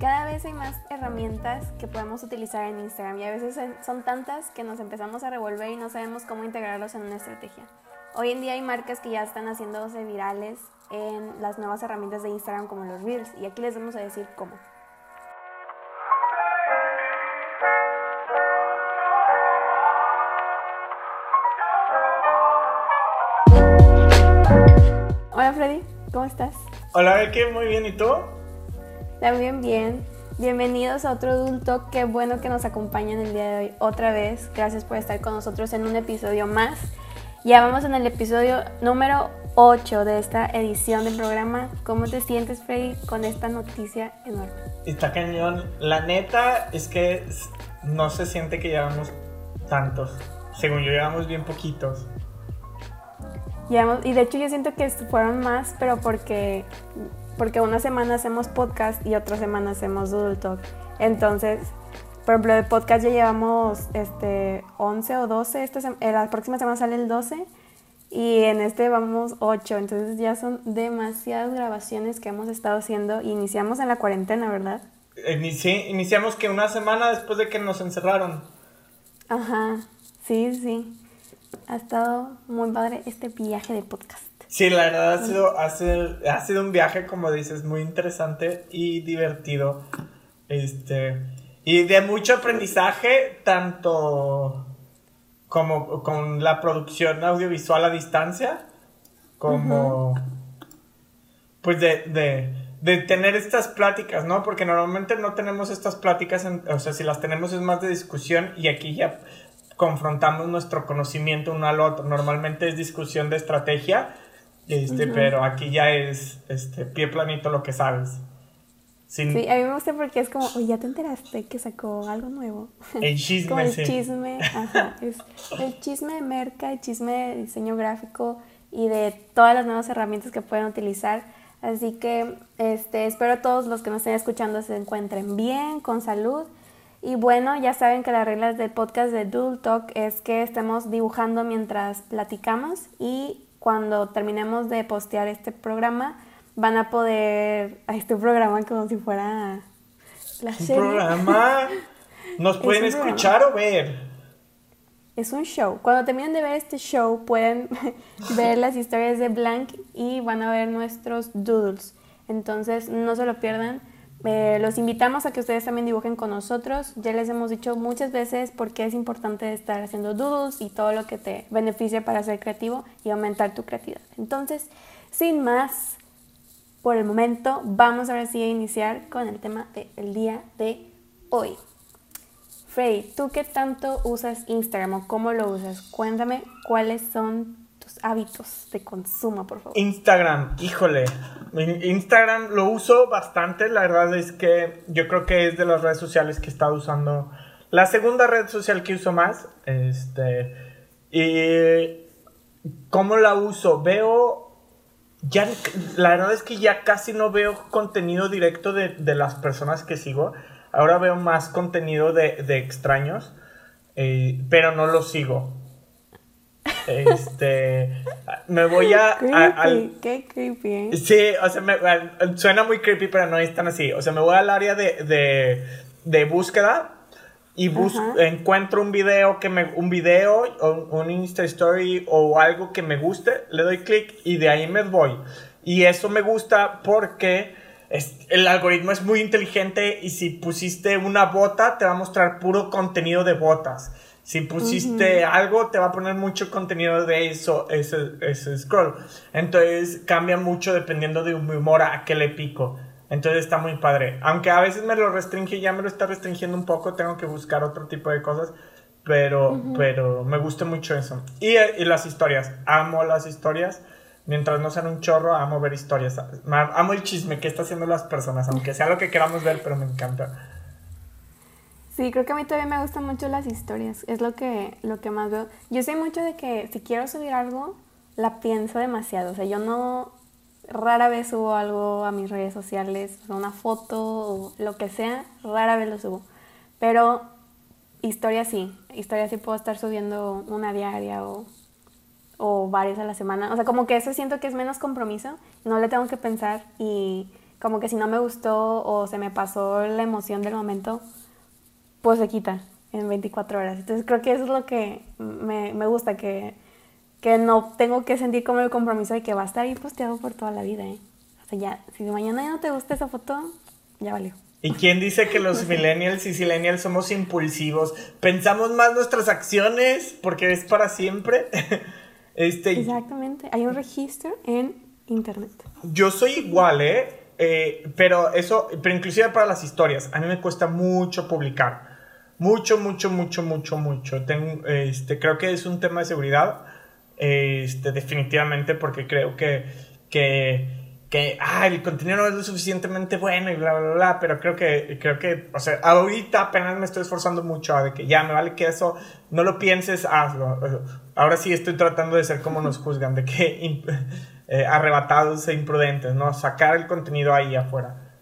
Cada vez hay más herramientas que podemos utilizar en Instagram y a veces son tantas que nos empezamos a revolver y no sabemos cómo integrarlos en una estrategia. Hoy en día hay marcas que ya están haciéndose virales en las nuevas herramientas de Instagram como los Reels y aquí les vamos a decir cómo. Hola Freddy, ¿cómo estás? Hola Becky, muy bien, ¿y tú? También bien. Bienvenidos a otro adulto. Qué bueno que nos acompañan el día de hoy otra vez. Gracias por estar con nosotros en un episodio más. Ya vamos en el episodio número 8 de esta edición del programa. ¿Cómo te sientes, Freddy, con esta noticia enorme? Está cañón. La neta es que no se siente que llevamos tantos. Según yo, llevamos bien poquitos. Y de hecho yo siento que fueron más, pero porque porque una semana hacemos podcast y otra semana hacemos Doodle Talk. Entonces, por ejemplo, de podcast ya llevamos este, 11 o 12, este, la próxima semana sale el 12 y en este vamos 8, entonces ya son demasiadas grabaciones que hemos estado haciendo. Iniciamos en la cuarentena, ¿verdad? Sí, iniciamos que una semana después de que nos encerraron. Ajá, sí, sí. Ha estado muy padre este viaje de podcast. Sí, la verdad ha sido, ha sido, un viaje, como dices, muy interesante y divertido. Este, y de mucho aprendizaje, tanto como con la producción audiovisual a distancia, como pues de, tener estas pláticas, ¿no? Porque normalmente no tenemos estas pláticas, o sea, si las tenemos es más de discusión y aquí ya confrontamos nuestro conocimiento uno al otro. Normalmente es discusión de estrategia este, pero aquí ya es este, pie planito lo que sabes. Sí, a mí me gusta porque es como, oye, ya te enteraste que sacó algo nuevo. El chisme, como el chisme, ajá. Es el chisme de merca, el chisme de diseño gráfico y de todas las nuevas herramientas que pueden utilizar. Así que este, espero todos los que nos estén escuchando se encuentren bien, con salud. Y bueno, ya saben que las reglas del podcast de Doodle Talk es que estemos dibujando mientras platicamos y cuando terminemos de postear este programa, van a poder a este programa como si fuera la ¿Un programa? ¿Nos pueden escuchar o ver? Es un show. Cuando terminen de ver este show, pueden ver las historias de Blank y van a ver nuestros doodles. Entonces, no se lo pierdan. Eh, los invitamos a que ustedes también dibujen con nosotros. Ya les hemos dicho muchas veces por qué es importante estar haciendo doodles y todo lo que te beneficia para ser creativo y aumentar tu creatividad. Entonces, sin más, por el momento, vamos ahora sí a iniciar con el tema del día de hoy. Frey, ¿tú qué tanto usas Instagram o cómo lo usas? Cuéntame cuáles son hábitos de consumo, por favor? Instagram, híjole. Instagram lo uso bastante, la verdad es que yo creo que es de las redes sociales que he estado usando. La segunda red social que uso más, este, y ¿cómo la uso? Veo ya, la verdad es que ya casi no veo contenido directo de, las personas que sigo. Ahora veo más contenido de, extraños, eh, pero no lo sigo. Este. Me voy a. Qué creepy, ¿eh? Sí, o sea, me, suena muy creepy, pero no es tan así. O sea, me voy al área de, de, de búsqueda y encuentro un video que me un video o un Insta story o algo que me guste, le doy clic y de ahí me voy. Y eso me gusta porque el algoritmo es muy inteligente y si pusiste una bota te va a mostrar puro contenido de botas. Si pusiste algo, te va a poner mucho contenido de eso, ese, ese scroll. Entonces cambia mucho dependiendo de mi humor a qué le pico. Entonces está muy padre. Aunque a veces me lo restringe, ya me lo está restringiendo un poco, tengo que buscar otro tipo de cosas. Pero, pero me gusta mucho eso. Y, y, las historias. Amo las historias. Mientras no sean un chorro, amo ver historias. Amo el chisme que están haciendo las personas, aunque sea lo que queramos ver, pero me encanta. Sí, creo que a mí todavía me gustan mucho las historias, es lo que, lo que más veo. Yo sé mucho de que si quiero subir algo, la pienso demasiado, o sea, yo no rara vez subo algo a mis redes sociales, una foto o lo que sea, rara vez lo subo. Pero historia sí, historia sí puedo estar subiendo una diaria o, o varias a la semana. O sea, como que eso siento que es menos compromiso, no le tengo que pensar y como que si no me gustó o se me pasó la emoción del momento, pues se quita en 24 horas. Entonces creo que eso es lo que me, me gusta, que, que no tengo que sentir como el compromiso de que va a estar ahí posteado por toda la vida. ¿eh? O sea, ya, si mañana ya no te gusta esa foto, ya valió. ¿Y quién dice que los millennials y silenials somos impulsivos? Pensamos más nuestras acciones porque es para siempre. este, Exactamente, hay un registro en internet. Yo soy igual, ¿eh? ¿eh? pero eso, pero inclusive para las historias, a mí me cuesta mucho publicar. Mucho, mucho, mucho, mucho, mucho. Tengo, este, creo que es un tema de seguridad, este, definitivamente, porque creo que, que que el contenido no es lo suficientemente bueno y bla, bla, bla, pero creo que, creo que, o sea, ahorita apenas me estoy esforzando mucho de que ya me vale que eso, no lo pienses, hazlo. Ahora sí estoy tratando de ser como nos juzgan, de que eh, arrebatados e imprudentes, ¿no? Sacar el contenido ahí afuera.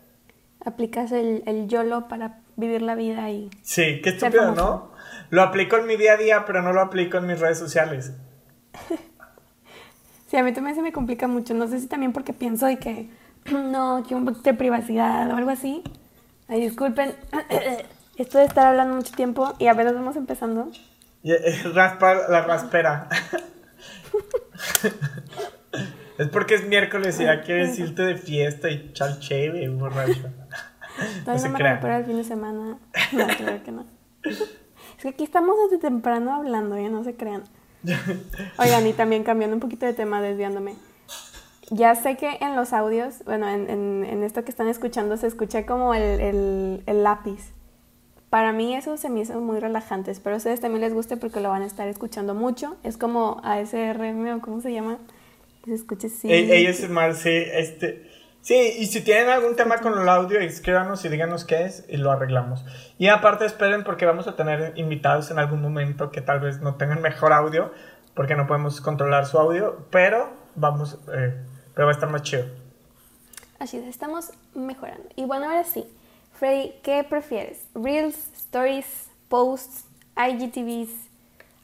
Aplicas el, el YOLO para vivir la vida y... Sí, qué estúpido, ¿no? Lo aplico en mi día a día, pero no lo aplico en mis redes sociales. Sí, a mí también se me complica mucho. No sé si también porque pienso de que no, que un poquito de privacidad o algo así. Ay, disculpen. Esto de estar hablando mucho tiempo y a veces vamos empezando. Eh, raspa la raspera. es porque es miércoles y ya quieres irte de fiesta y chal chévere, borracho. Todavía no, me recupero el fin de semana. No, creo que no. Es que aquí estamos desde temprano hablando, ya no se crean. Oigan, y también cambiando un poquito de tema, desviándome. Ya sé que en los audios, bueno, en, esto que están escuchando se escucha como el, lápiz. Para mí eso se me hizo muy relajante. Espero a ustedes también les guste porque lo van a estar escuchando mucho. Es como ASR, o ¿cómo se llama? Se escucha así. ASMR, sí. Este, Sí, y si tienen algún tema con el audio, escríbanos y díganos qué es y lo arreglamos. Y aparte esperen porque vamos a tener invitados en algún momento que tal vez no tengan mejor audio porque no podemos controlar su audio, pero vamos, eh, pero va a estar más chido. Así es, estamos mejorando. Y bueno, ahora sí, Freddy, ¿qué prefieres? ¿Reels, Stories, Posts, IGTVs?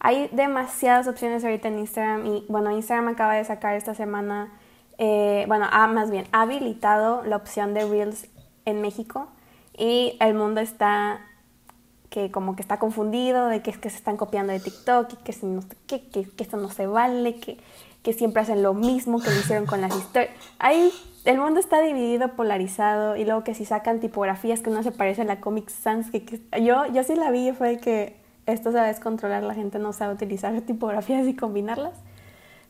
Hay demasiadas opciones ahorita en Instagram y bueno, Instagram acaba de sacar esta semana eh, bueno, ha, más bien, ha habilitado la opción de Reels en México y el mundo está que como que está confundido de que es que se están copiando de TikTok y que, que, esto no se vale, que, que, siempre hacen lo mismo que lo hicieron con las historias. Ahí el mundo está dividido, polarizado y luego que si sacan tipografías que no se parece a la Comic Sans, que, yo, yo sí la vi y fue que esto se va a descontrolar, la gente no sabe utilizar tipografías y combinarlas,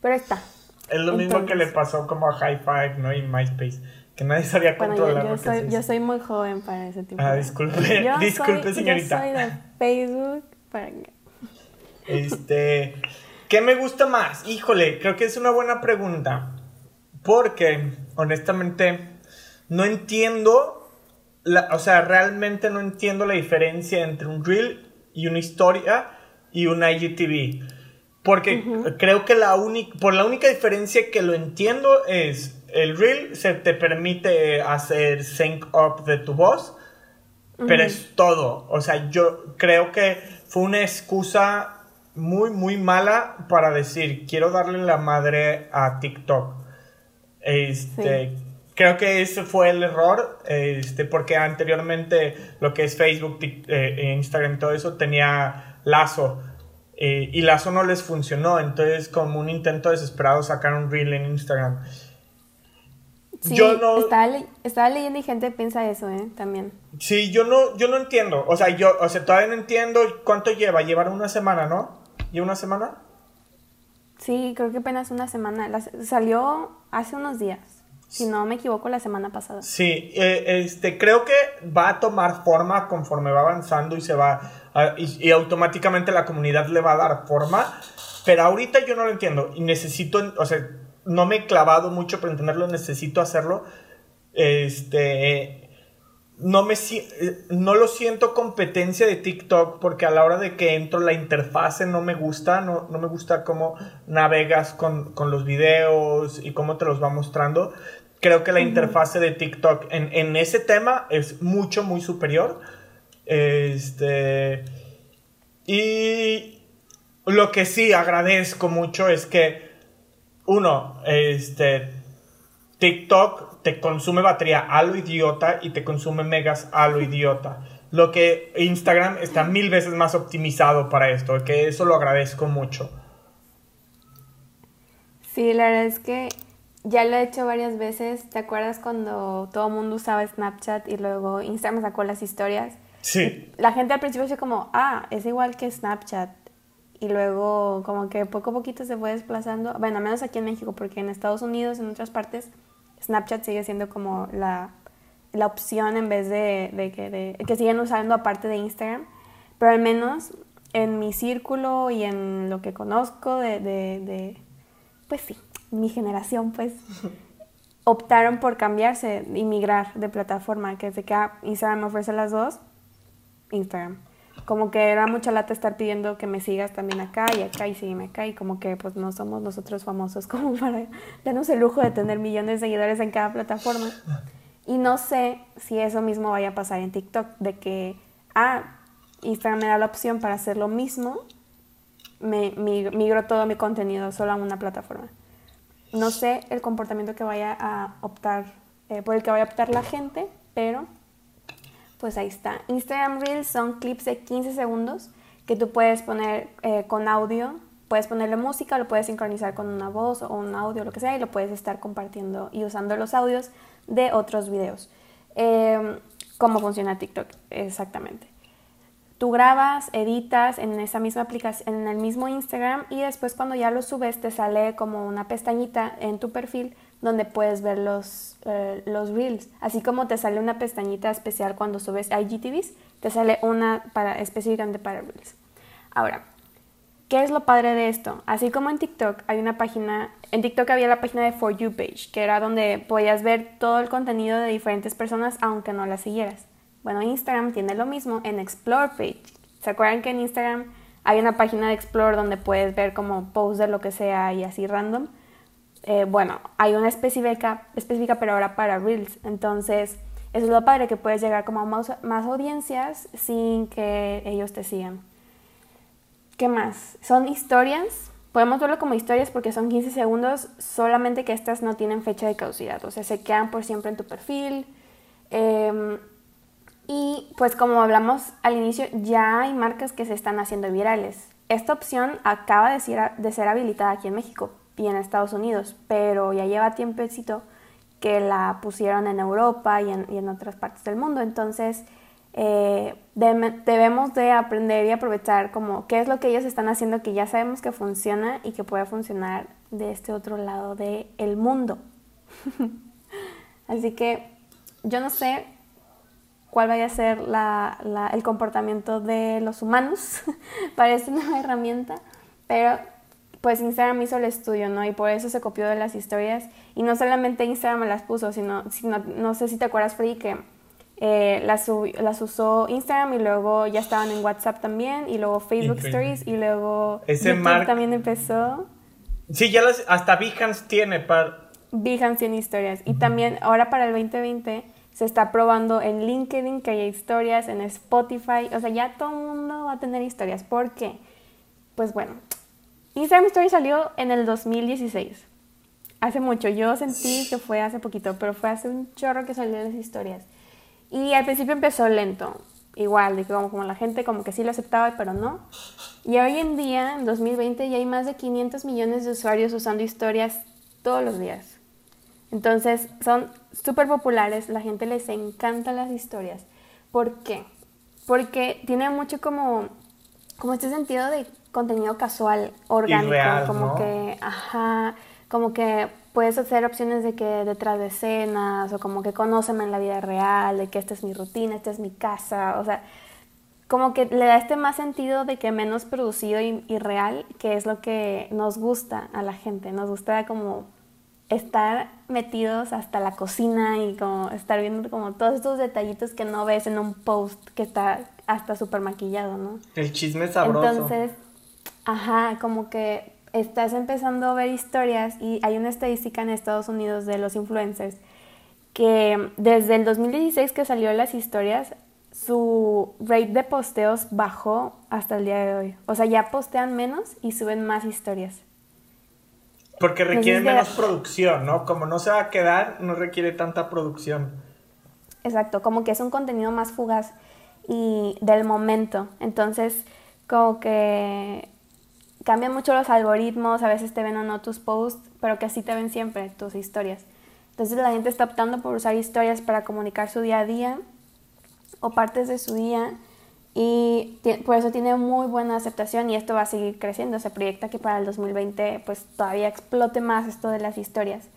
pero está, es lo mismo que le pasó como a High Five, ¿no? Y MySpace. Que nadie sabía controlar. Bueno, yo, soy, yo soy muy joven para ese tipo ah, disculpe, disculpe, señorita. Yo soy de Facebook para Este, ¿qué me gusta más? Híjole, creo que es una buena pregunta. Porque, honestamente, no entiendo, la, o sea, realmente no entiendo la diferencia entre un reel y una historia y un IGTV. Porque creo que la única, por la única diferencia que lo entiendo es el reel se te permite hacer sync up de tu voz, pero es todo. O sea, yo creo que fue una excusa muy, muy mala para decir, quiero darle la madre a TikTok. Este, Creo que ese fue el error, este, porque anteriormente lo que es Facebook, eh, Instagram, todo eso tenía lazo. Eh, y Lazo no les funcionó, entonces como un intento desesperado sacar un reel en Instagram. Sí, yo no... estaba, leyendo y gente piensa eso, ¿eh? También. Sí, yo no, yo no entiendo, o sea, yo, o sea, todavía no entiendo cuánto lleva, llevar una semana, ¿no? ¿Lleva una semana? Sí, creo que apenas una semana, salió hace unos días. Si no me equivoco, la semana pasada. Sí, eh, este, creo que va a tomar forma conforme va avanzando y se va y, automáticamente la comunidad le va a dar forma. Pero ahorita yo no lo entiendo y necesito, o sea, no me he clavado mucho para entenderlo, necesito hacerlo. Este, no me no lo siento competencia de TikTok porque a la hora de que entro la interfase no me gusta, no, no me gusta cómo navegas con, con, los videos y cómo te los va mostrando. Creo que la interfase de TikTok en, en, ese tema es mucho, muy superior. Este. Y lo que sí agradezco mucho es que, uno, este, TikTok te consume batería a lo idiota y te consume megas a lo idiota. Lo que Instagram está mil veces más optimizado para esto, que eso lo agradezco mucho. Sí, la verdad es que ya lo he hecho varias veces. ¿Te acuerdas cuando todo el mundo usaba Snapchat y luego Instagram sacó las historias? Sí. La gente al principio fue como, ah, es igual que Snapchat. Y luego como que poco a poquito se fue desplazando. Bueno, al menos aquí en México, porque en Estados Unidos, en otras partes, Snapchat sigue siendo como la, la opción en vez de, de, que, de, que siguen usando aparte de Instagram. Pero al menos en mi círculo y en lo que conozco de, de, de pues sí, mi generación, pues, optaron por cambiarse y migrar de plataforma, que se que Instagram ofrece las dos, Instagram. Como que era mucha lata estar pidiendo que me sigas también acá y acá y sígueme acá y como que pues no somos nosotros famosos como para darnos el lujo de tener millones de seguidores en cada plataforma. Y no sé si eso mismo vaya a pasar en TikTok, de que, ah, Instagram me da la opción para hacer lo mismo, me migro todo mi contenido solo a una plataforma no sé el comportamiento que vaya a optar, eh, por el que vaya a optar la gente, pero pues ahí está. Instagram Reels son clips de 15 segundos que tú puedes poner eh, con audio, puedes ponerle música, lo puedes sincronizar con una voz o un audio, lo que sea, y lo puedes estar compartiendo y usando los audios de otros videos. Eh, ¿Cómo funciona TikTok? Exactamente. Tú grabas, editas en esa misma aplicación, en el mismo Instagram y después cuando ya lo subes te sale como una pestañita en tu perfil donde puedes ver los, eh, los reels. Así como te sale una pestañita especial cuando subes IGTVs, te sale una para, específicamente para reels. Ahora, ¿qué es lo padre de esto? Así como en TikTok hay una página, en TikTok había la página de For You page, que era donde podías ver todo el contenido de diferentes personas aunque no las siguieras. Bueno, Instagram tiene lo mismo en Explore Page. ¿Se acuerdan que en Instagram hay una página de Explore donde puedes ver como posts de lo que sea y así random? Eh, bueno, hay una específica, específica, pero ahora para Reels. Entonces, eso es lo padre, que puedes llegar como a más, audiencias sin que ellos te sigan. ¿Qué más? Son historias. Podemos verlo como historias porque son 15 segundos, solamente que estas no tienen fecha de caducidad. O sea, se quedan por siempre en tu perfil. Eh, y pues como hablamos al inicio, ya hay marcas que se están haciendo virales. Esta opción acaba de ser habilitada aquí en México y en Estados Unidos, pero ya lleva tiempecito que la pusieron en Europa y en, otras partes del mundo. Entonces eh, debemos de aprender y aprovechar como qué es lo que ellos están haciendo que ya sabemos que funciona y que puede funcionar de este otro lado del el mundo. Así que yo no sé cuál vaya a ser el comportamiento de los humanos para esta nueva herramienta, pero pues Instagram hizo el estudio, ¿no? Y por eso se copió de las historias. Y no solamente Instagram las puso, sino, sino no sé si te acuerdas, Free, que eh, las, las, usó Instagram y luego ya estaban en WhatsApp también, y luego Facebook Stories, y luego YouTube también empezó. Sí, ya las, hasta Behance tiene para... Behance tiene historias. Y también ahora para el 2020 se está probando en LinkedIn que hay historias, en Spotify, o sea, ya todo el mundo va a tener historias. ¿Por qué? Pues bueno, Instagram Story salió en el 2016. Hace mucho, yo sentí que fue hace poquito, pero fue hace un chorro que salieron las historias. Y al principio empezó lento, igual, de que como, como la gente como que sí lo aceptaba, pero no. Y hoy en día, en 2020, ya hay más de 500 millones de usuarios usando historias todos los días. Entonces, son súper populares, la gente les encanta las historias. ¿Por qué? Porque tiene mucho como, como este sentido de contenido casual, orgánico, como que, ajá, como que puedes hacer opciones de que detrás de escenas o como que conóceme en la vida real, de que esta es mi rutina, esta es mi casa, o sea, como que le da este más sentido de que menos producido y, y real, que es lo que nos gusta a la gente, nos gusta como estar metidos hasta la cocina y como estar viendo como todos estos detallitos que no ves en un post que está hasta súper maquillado, ¿no? El chisme sabroso. Entonces, ajá, como que estás empezando a ver historias y hay una estadística en Estados Unidos de los influencers que desde el 2016 que salió las historias, su rate de posteos bajó hasta el día de hoy. O sea, ya postean menos y suben más historias. Porque requiere menos producción, ¿no? Como no se va a quedar, no requiere tanta producción. Exacto, como que es un contenido más fugaz y del momento. Entonces, como que cambian mucho los algoritmos, a veces te ven o no tus posts, pero que así te ven siempre tus historias. Entonces la gente está optando por usar historias para comunicar su día a día o partes de su día y por eso tiene muy buena aceptación y esto va a seguir creciendo. Se proyecta que para el 2020 pues todavía explote más esto de las historias.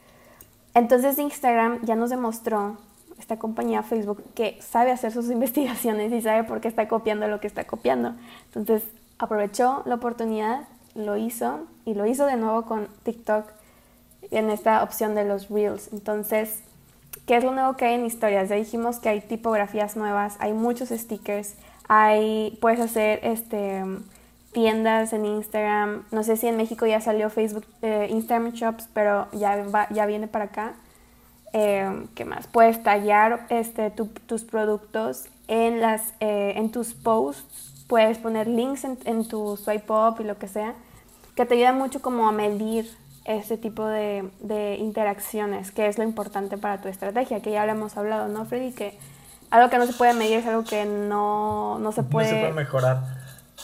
Entonces Instagram ya nos demostró, esta compañía Facebook, que sabe hacer sus investigaciones y sabe por qué está copiando lo que está copiando. Entonces aprovechó la oportunidad, lo hizo y lo hizo de nuevo con TikTok en esta opción de los Reels. Entonces, ¿qué es lo nuevo que hay en historias? Ya dijimos que hay tipografías nuevas, hay muchos stickers, hay, puedes hacer este, tiendas en Instagram. No sé si en México ya salió Facebook, eh, Instagram Shops, pero ya, ya viene para acá. Eh, ¿Qué más? Puedes tallar este, tus productos en, las, eh, en tus posts. Puedes poner links en, en tu swipe up y lo que sea, que te ayuda mucho como a medir ese tipo de, de, interacciones, que es lo importante para tu estrategia, que ya lo hemos hablado, ¿no, Freddy? Que algo que no se puede medir es algo que no, no se puede... No se puede mejorar.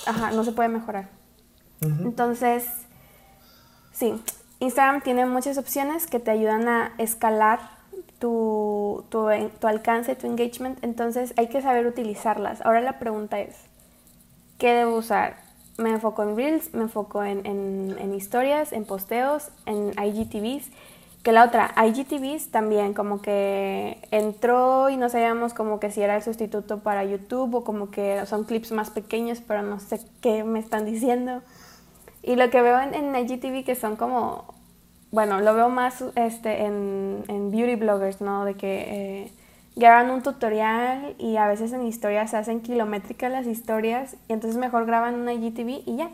Ajá, no se puede mejorar. Entonces, sí, Instagram tiene muchas opciones que te ayudan a escalar tu, tu, tu alcance, tu engagement, entonces hay que saber utilizarlas. Ahora la pregunta es, ¿qué debo usar? Me enfoco en Reels, me enfoco en, en, historias, en posteos, en IGTVs. Que la otra, IGTVs también como que entró y no sabíamos como que si era el sustituto para YouTube o como que son clips más pequeños, pero no sé qué me están diciendo. Y lo que veo en, en IGTV que son como, bueno, lo veo más este, en, en beauty bloggers, ¿no? De que... Eh, graban un tutorial y a veces en historias se hacen kilométricas las historias y entonces mejor graban una IGTV y ya.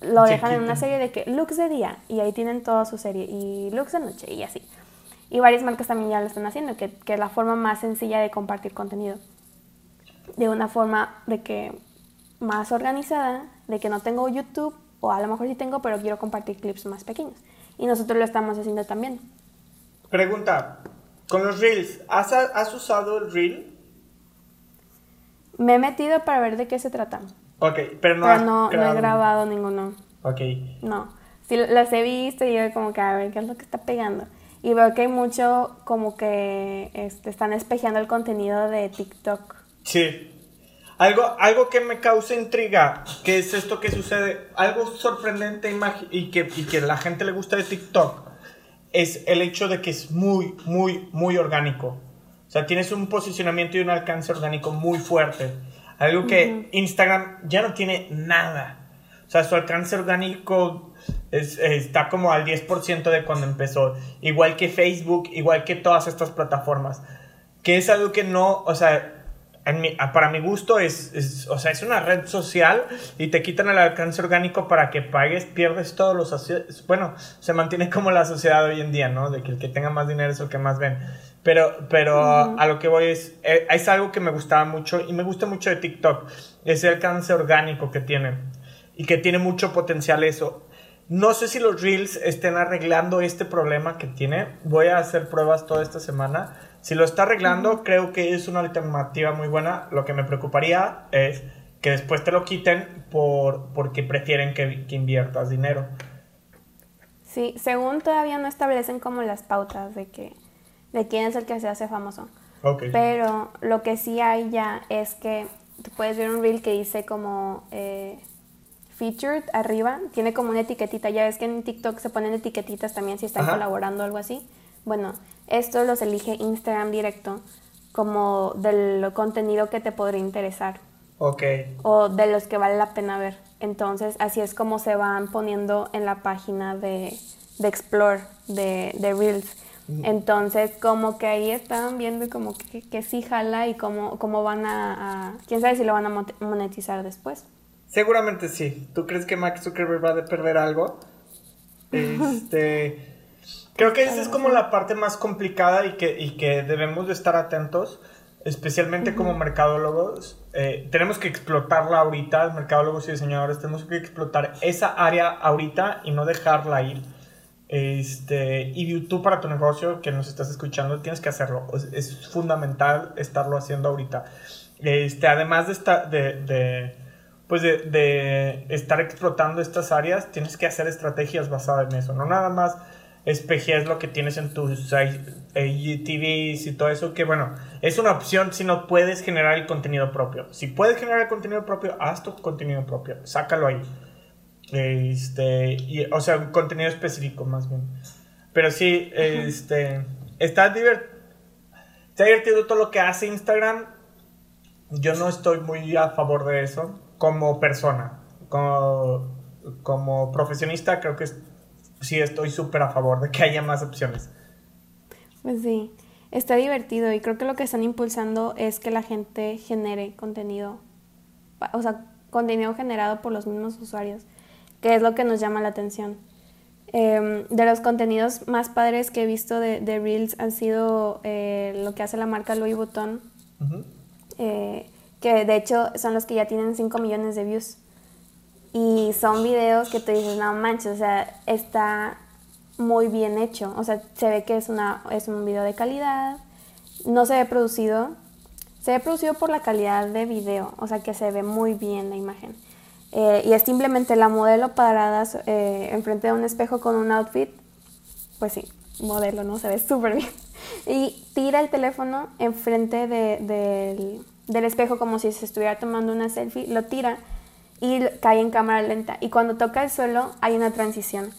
Lo dejan en una serie de que looks de día y ahí tienen toda su serie y looks de noche y así. Y varias marcas también ya lo están haciendo, que, que es la forma más sencilla de compartir contenido. De una forma de que más organizada, de que no tengo YouTube o a lo mejor sí tengo, pero quiero compartir clips más pequeños. Y nosotros lo estamos haciendo también. Pregunta, con los reels, ¿has, usado el reel? Me he metido para ver de qué se trata. Ok, pero no, no, he grabado ninguno. Ok. No. Sí, las he visto y yo como que a ver qué es lo que está pegando. Y veo que hay mucho como que este, están espejeando el contenido de TikTok. Sí. Algo, algo que me causa intriga, que es esto que sucede, algo sorprendente y que, y que la gente le gusta de TikTok es el hecho de que es muy, muy, muy orgánico. O sea, tienes un posicionamiento y un alcance orgánico muy fuerte. Algo que Instagram ya no tiene nada. O sea, su alcance orgánico está como al 10% de cuando empezó. Igual que Facebook, igual que todas estas plataformas. Que es algo que no, o sea, para mi gusto es, o sea, es una red social y te quitan el alcance orgánico para que pagues, pierdes todos los... Bueno, se mantiene como la sociedad hoy en día, ¿no? De que el que tenga más dinero es el que más ven. Pero, pero a lo que voy es, eh, es algo que me gustaba mucho y me gusta mucho de TikTok, ese alcance orgánico que tiene y que tiene mucho potencial eso. No sé si los Reels estén arreglando este problema que tiene. Voy a hacer pruebas toda esta semana si lo está arreglando, creo que es una alternativa muy buena. Lo que me preocuparía es que después te lo quiten por, porque prefieren que, inviertas dinero. Sí, según todavía no establecen como las pautas de que de quién es el que se hace famoso. Pero lo que sí hay ya es que tú puedes ver un reel que dice como eh, featured arriba, tiene como una etiquetita. Ya ves que en TikTok se ponen etiquetitas también si están colaborando o algo así. Bueno, estos los elige Instagram directo como del contenido que te podría interesar. Ok. O de los que vale la pena ver. Entonces, así es como se van poniendo en la página de, de Explore, de, de Reels. Mm. Entonces, como que ahí están viendo como que, que sí jala y cómo, cómo van a, a, Quién sabe si lo van a monetizar después. Seguramente sí. ¿Tú crees que Max Zuckerberg va a perder algo? Este... Creo que esa es como la parte más complicada y que, y que debemos de estar atentos, especialmente como mercadólogos. Eh, tenemos que explotarla ahorita, mercadólogos y diseñadores, tenemos que explotar esa área ahorita y no dejarla ir. Este, y tú para tu negocio que nos estás escuchando tienes que hacerlo. Es, fundamental estarlo haciendo ahorita. Este, además de, esta, de, pues de, estar explotando estas áreas, tienes que hacer estrategias basadas en eso. No nada más espejees lo que tienes en tus IGTVs y todo eso, que bueno, es una opción si no puedes generar el contenido propio. Si puedes generar el contenido propio, haz tu contenido propio, sácalo ahí. Este, y, o sea, un contenido específico más bien. Pero sí, este, está, está divertido todo lo que hace Instagram. Yo no estoy muy a favor de eso como persona. Como, como profesionista creo que sí estoy súper a favor de que haya más opciones. Pues sí, está divertido y creo que lo que están impulsando es que la gente genere contenido, o sea, contenido generado por los mismos usuarios que es lo que nos llama la atención. Em, de los contenidos más padres que he visto de, Reels han sido eh, lo que hace la marca Louis Vuitton, eh, que de hecho son los que ya tienen 5 millones de views. Y son videos que te dices, no manches, o sea, está muy bien hecho. O sea, se ve que es, una, es un video de calidad, no se ve producido, se ve producido por la calidad de video, o sea, que se ve muy bien la imagen. Eh, y es simplemente la modelo parada eh, enfrente de un espejo con un outfit, pues sí, modelo, ¿no? Se ve súper bien. Y tira el teléfono enfrente de, del, espejo como si se estuviera tomando una selfie, lo tira y cae en cámara lenta. Y cuando toca el suelo hay una transición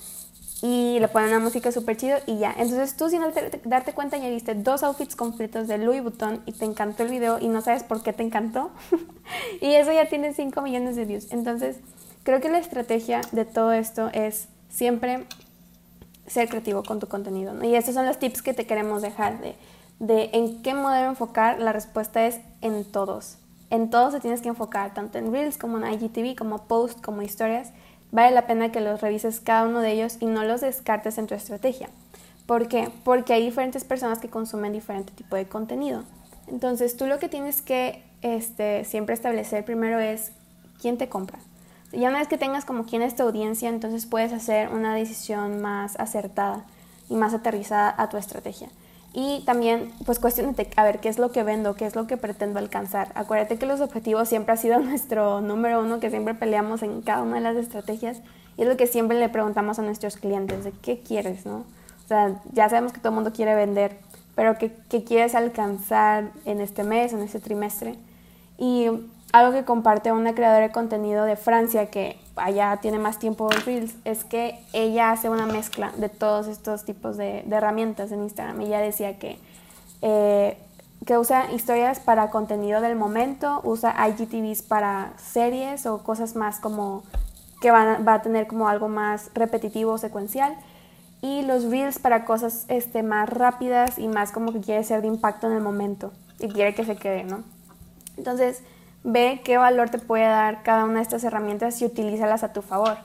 y le ponen una música súper chido y ya. Entonces tú sin darte cuenta ya viste dos outfits completos de Louis Vuitton y te encantó el video y no sabes por qué te encantó. y eso ya tiene 5 millones de views. Entonces creo que la estrategia de todo esto es siempre ser creativo con tu contenido. Y estos son los tips que te queremos dejar de, de en qué modelo enfocar. La respuesta es en todos. En todos te tienes que enfocar, tanto en Reels como en IGTV, como Post, como historias vale la pena que los revises cada uno de ellos y no los descartes en tu estrategia. ¿Por qué? Porque hay diferentes personas que consumen diferente tipo de contenido. Entonces tú lo que tienes que este, siempre establecer primero es quién te compra. Ya una vez que tengas como quién es tu audiencia, entonces puedes hacer una decisión más acertada y más aterrizada a tu estrategia. Y también, pues cuestionate, a ver, ¿qué es lo que vendo? ¿Qué es lo que pretendo alcanzar? Acuérdate que los objetivos siempre ha sido nuestro número uno, que siempre peleamos en cada una de las estrategias. Y es lo que siempre le preguntamos a nuestros clientes, de qué quieres, ¿no? O sea, ya sabemos que todo el mundo quiere vender, pero ¿qué, qué quieres alcanzar en este mes, en este trimestre? Y algo que comparte una creadora de contenido de Francia que allá tiene más tiempo en Reels es que ella hace una mezcla de todos estos tipos de, herramientas en Instagram. Ella decía que, eh, que usa historias para contenido del momento, usa IGTVs para series o cosas más como que van, va a tener como algo más repetitivo o secuencial y los reels para cosas este, más rápidas y más como que quiere ser de impacto en el momento y quiere que se quede, ¿no? Entonces, ve qué valor te puede dar cada una de estas herramientas y utilízalas a tu favor.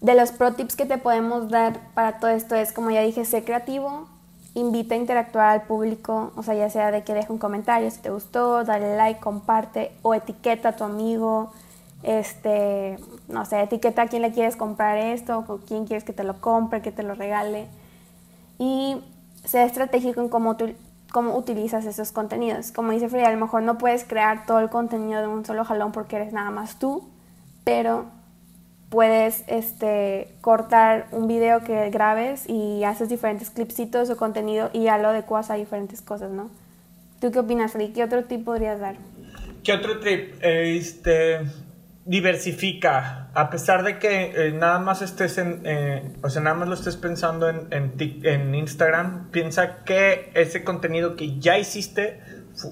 De los pro tips que te podemos dar para todo esto es, como ya dije, sé creativo, invita a interactuar al público, o sea, ya sea de que deje un comentario si te gustó, dale like, comparte o etiqueta a tu amigo, este, no sé, etiqueta a quién le quieres comprar esto, o quién quieres que te lo compre, que te lo regale. Y sé estratégico en cómo tú cómo utilizas esos contenidos. Como dice Frida, a lo mejor no puedes crear todo el contenido de un solo jalón porque eres nada más tú, pero puedes este, cortar un video que grabes y haces diferentes clipsitos o contenido y ya lo adecuas a diferentes cosas, ¿no? ¿Tú qué opinas, Frida? ¿Qué otro tip podrías dar? ¿Qué otro tip? Este, diversifica, a pesar de que eh, nada más estés en, eh, o sea, nada más lo estés pensando en, en, Instagram, piensa que ese contenido que ya hiciste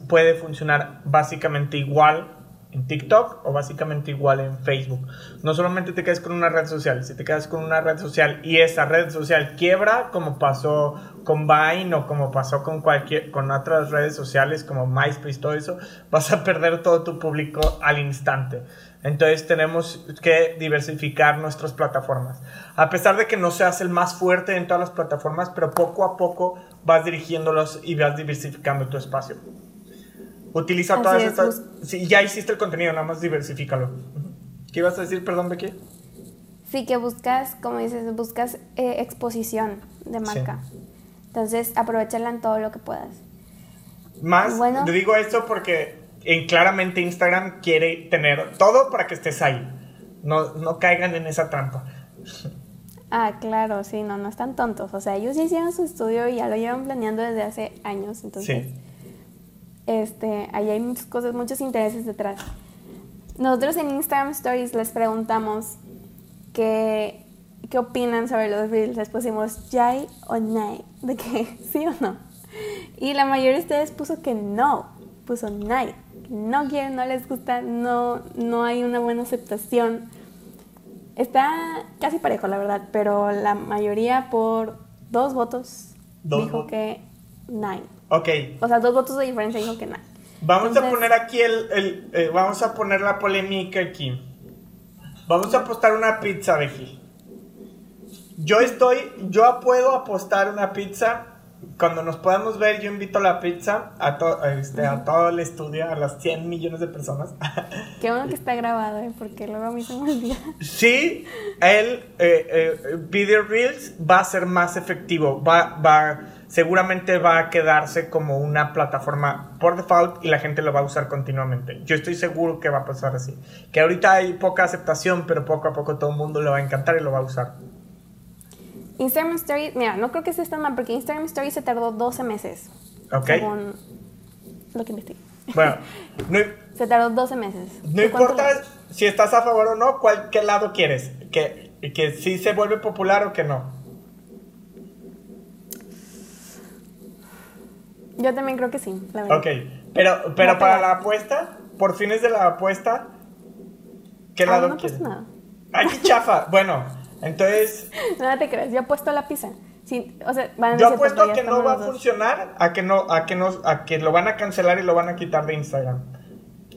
puede funcionar básicamente igual en TikTok o básicamente igual en Facebook. No solamente te quedes con una red social, si te quedas con una red social y esa red social quiebra, como pasó con Vine o como pasó con cualquier con otras redes sociales como MySpace todo eso, vas a perder todo tu público al instante. Entonces tenemos que diversificar nuestras plataformas. A pesar de que no seas el más fuerte en todas las plataformas, pero poco a poco vas dirigiéndolos y vas diversificando tu espacio. Utiliza todas estas... Si ya hiciste el contenido, nada más diversifícalo. ¿Qué ibas a decir, perdón, Becky? Sí, que buscas, como dices, buscas eh, exposición de marca. Entonces, aprovechala en todo lo que puedas. Más, bueno, te digo esto porque en, claramente Instagram quiere tener todo para que estés ahí. No, no caigan en esa trampa. Ah, claro, sí, no, no están tontos. O sea, ellos ya hicieron su estudio y ya lo llevan planeando desde hace años. Entonces, sí. Este, ahí hay muchas cosas, muchos intereses detrás. Nosotros en Instagram Stories les preguntamos qué, qué opinan sobre los reels. Les pusimos yay o nay, de que sí o no. Y la mayoría de ustedes puso que no, puso nay. No quieren, no les gusta, no, no hay una buena aceptación. Está casi parejo, la verdad, pero la mayoría por dos votos dijo que nay. Ok. O sea, dos votos de diferencia dijo que nay. Vamos a poner aquí el, eh, vamos a poner la polémica aquí. Vamos a apostar una pizza, Becky. Yo estoy, yo puedo apostar una pizza. Cuando nos podamos ver, yo invito a la pizza a, este, a todo el estudio, a las 100 millones de personas. Qué bueno que está grabado, ¿eh? porque luego a mí se me olvida. Sí, el eh, eh, Video Reels va a ser más efectivo. Va, va seguramente va a quedarse como una plataforma por default y la gente lo va a usar continuamente. Yo estoy seguro que va a pasar así. Que ahorita hay poca aceptación, pero poco a poco todo el mundo le va a encantar y lo va a usar. Instagram Stories, mira, no creo que sea tan mal porque Instagram Stories se tardó 12 meses. Ok. Según lo que investigué. Bueno, se tardó 12 meses. No importa si estás a favor o no, ¿cuál, ¿qué lado quieres? ¿Que, ¿Que sí se vuelve popular o que no? Yo también creo que sí, la verdad. Ok, pero, pero para la apuesta, por fines de la apuesta, ¿qué ah, lado no nada. ¡Ay, qué chafa! bueno, entonces... Nada te crees, yo apuesto la pizza. Sí, o sea, van a yo apuesto a que no va a funcionar, a que no, a que no, a que lo van a cancelar y lo van a quitar de Instagram.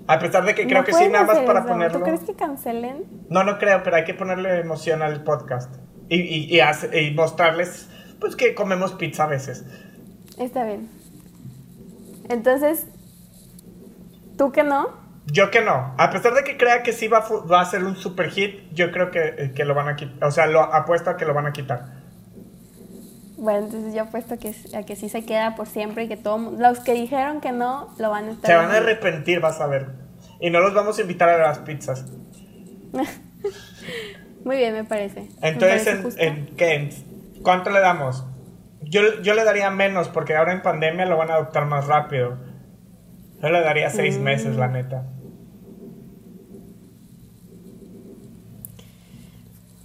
A pesar de que creo que sí, nada más para ponerlo. ¿Tú crees que cancelen? No, no creo, pero hay que ponerle emoción al podcast. Y, y, y, y mostrarles, pues, que comemos pizza a veces. Está bien. Entonces, ¿tú que no? Yo que no. A pesar de que crea que sí va, va a ser un super hit, yo creo que, que, lo van a quitar. O sea, lo apuesto a que lo van a quitar. Bueno, entonces yo apuesto que, a que sí se queda por siempre y que todos los que dijeron que no lo van a estar. Se van a arrepentir, vas a ver. Y no los vamos a invitar a las pizzas. Muy bien, me parece. Entonces, ¿en, qué? ¿Cuánto le damos? Yo, yo le daría menos porque ahora en pandemia lo van a adoptar más rápido. Yo le daría seis mm. meses, la neta.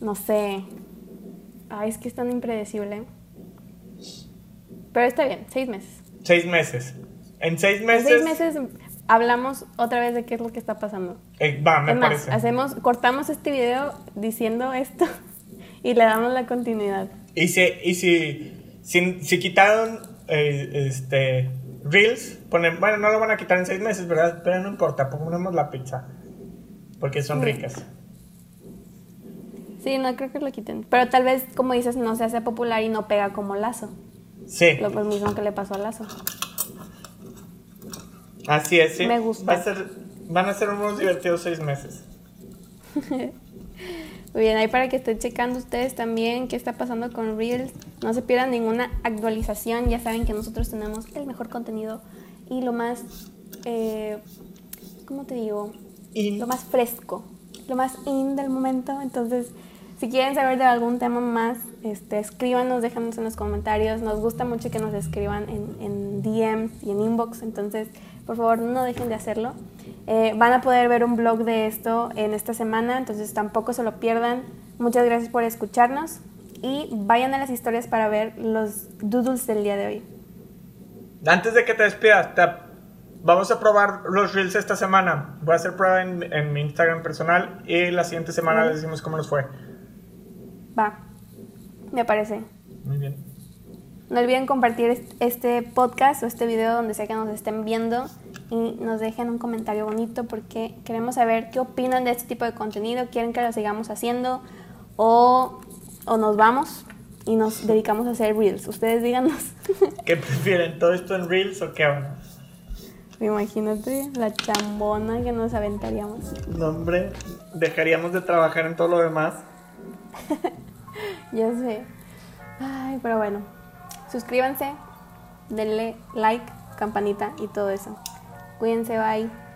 No sé. Ay, es que es tan impredecible. Pero está bien, seis meses. Seis meses. En seis meses. En seis meses hablamos otra vez de qué es lo que está pasando. Eh, va, me parece. hacemos, cortamos este video diciendo esto y le damos la continuidad. Y si, y si si, quitaron eh, este Reels, ponen, bueno, no lo van a quitar en seis meses, ¿verdad? Pero no importa, ponemos la pizza. Porque son ricas. Sí, no creo que lo quiten. Pero tal vez, como dices, no se hace popular y no pega como Lazo. Sí. Lo mismo que le pasó a Lazo. Así es, sí. Me gusta. van a ser unos divertidos seis meses. Muy bien, ahí para que estén checando ustedes también qué está pasando con Reels. No se pierdan ninguna actualización. Ya saben que nosotros tenemos el mejor contenido y lo más, eh, ¿cómo te digo? Lo más fresco, lo más in del momento. Entonces, si quieren saber de algún tema más, este, escríbanos, déjanos en los comentarios. Nos gusta mucho que nos escriban en, en DMs y en inbox. Entonces, por favor, no dejen de hacerlo. Eh, van a poder ver un blog de esto en esta semana, entonces tampoco se lo pierdan. Muchas gracias por escucharnos y vayan a las historias para ver los doodles del día de hoy. Antes de que te despidas, vamos a probar los reels esta semana. Voy a hacer prueba en, mi Instagram personal y la siguiente semana les decimos cómo nos fue. Va, me parece. Muy bien. No olviden compartir este podcast o este video donde sea que nos estén viendo y nos dejen un comentario bonito porque queremos saber qué opinan de este tipo de contenido, quieren que lo sigamos haciendo o, o nos vamos y nos dedicamos a hacer reels. Ustedes díganos. ¿Qué prefieren? ¿Todo esto en reels o qué onda? Imagínate la chambona que nos aventaríamos. No, hombre, dejaríamos de trabajar en todo lo demás. ya sé. Ay, pero bueno. Suscríbanse, denle like, campanita y todo eso. Cuídense, bye.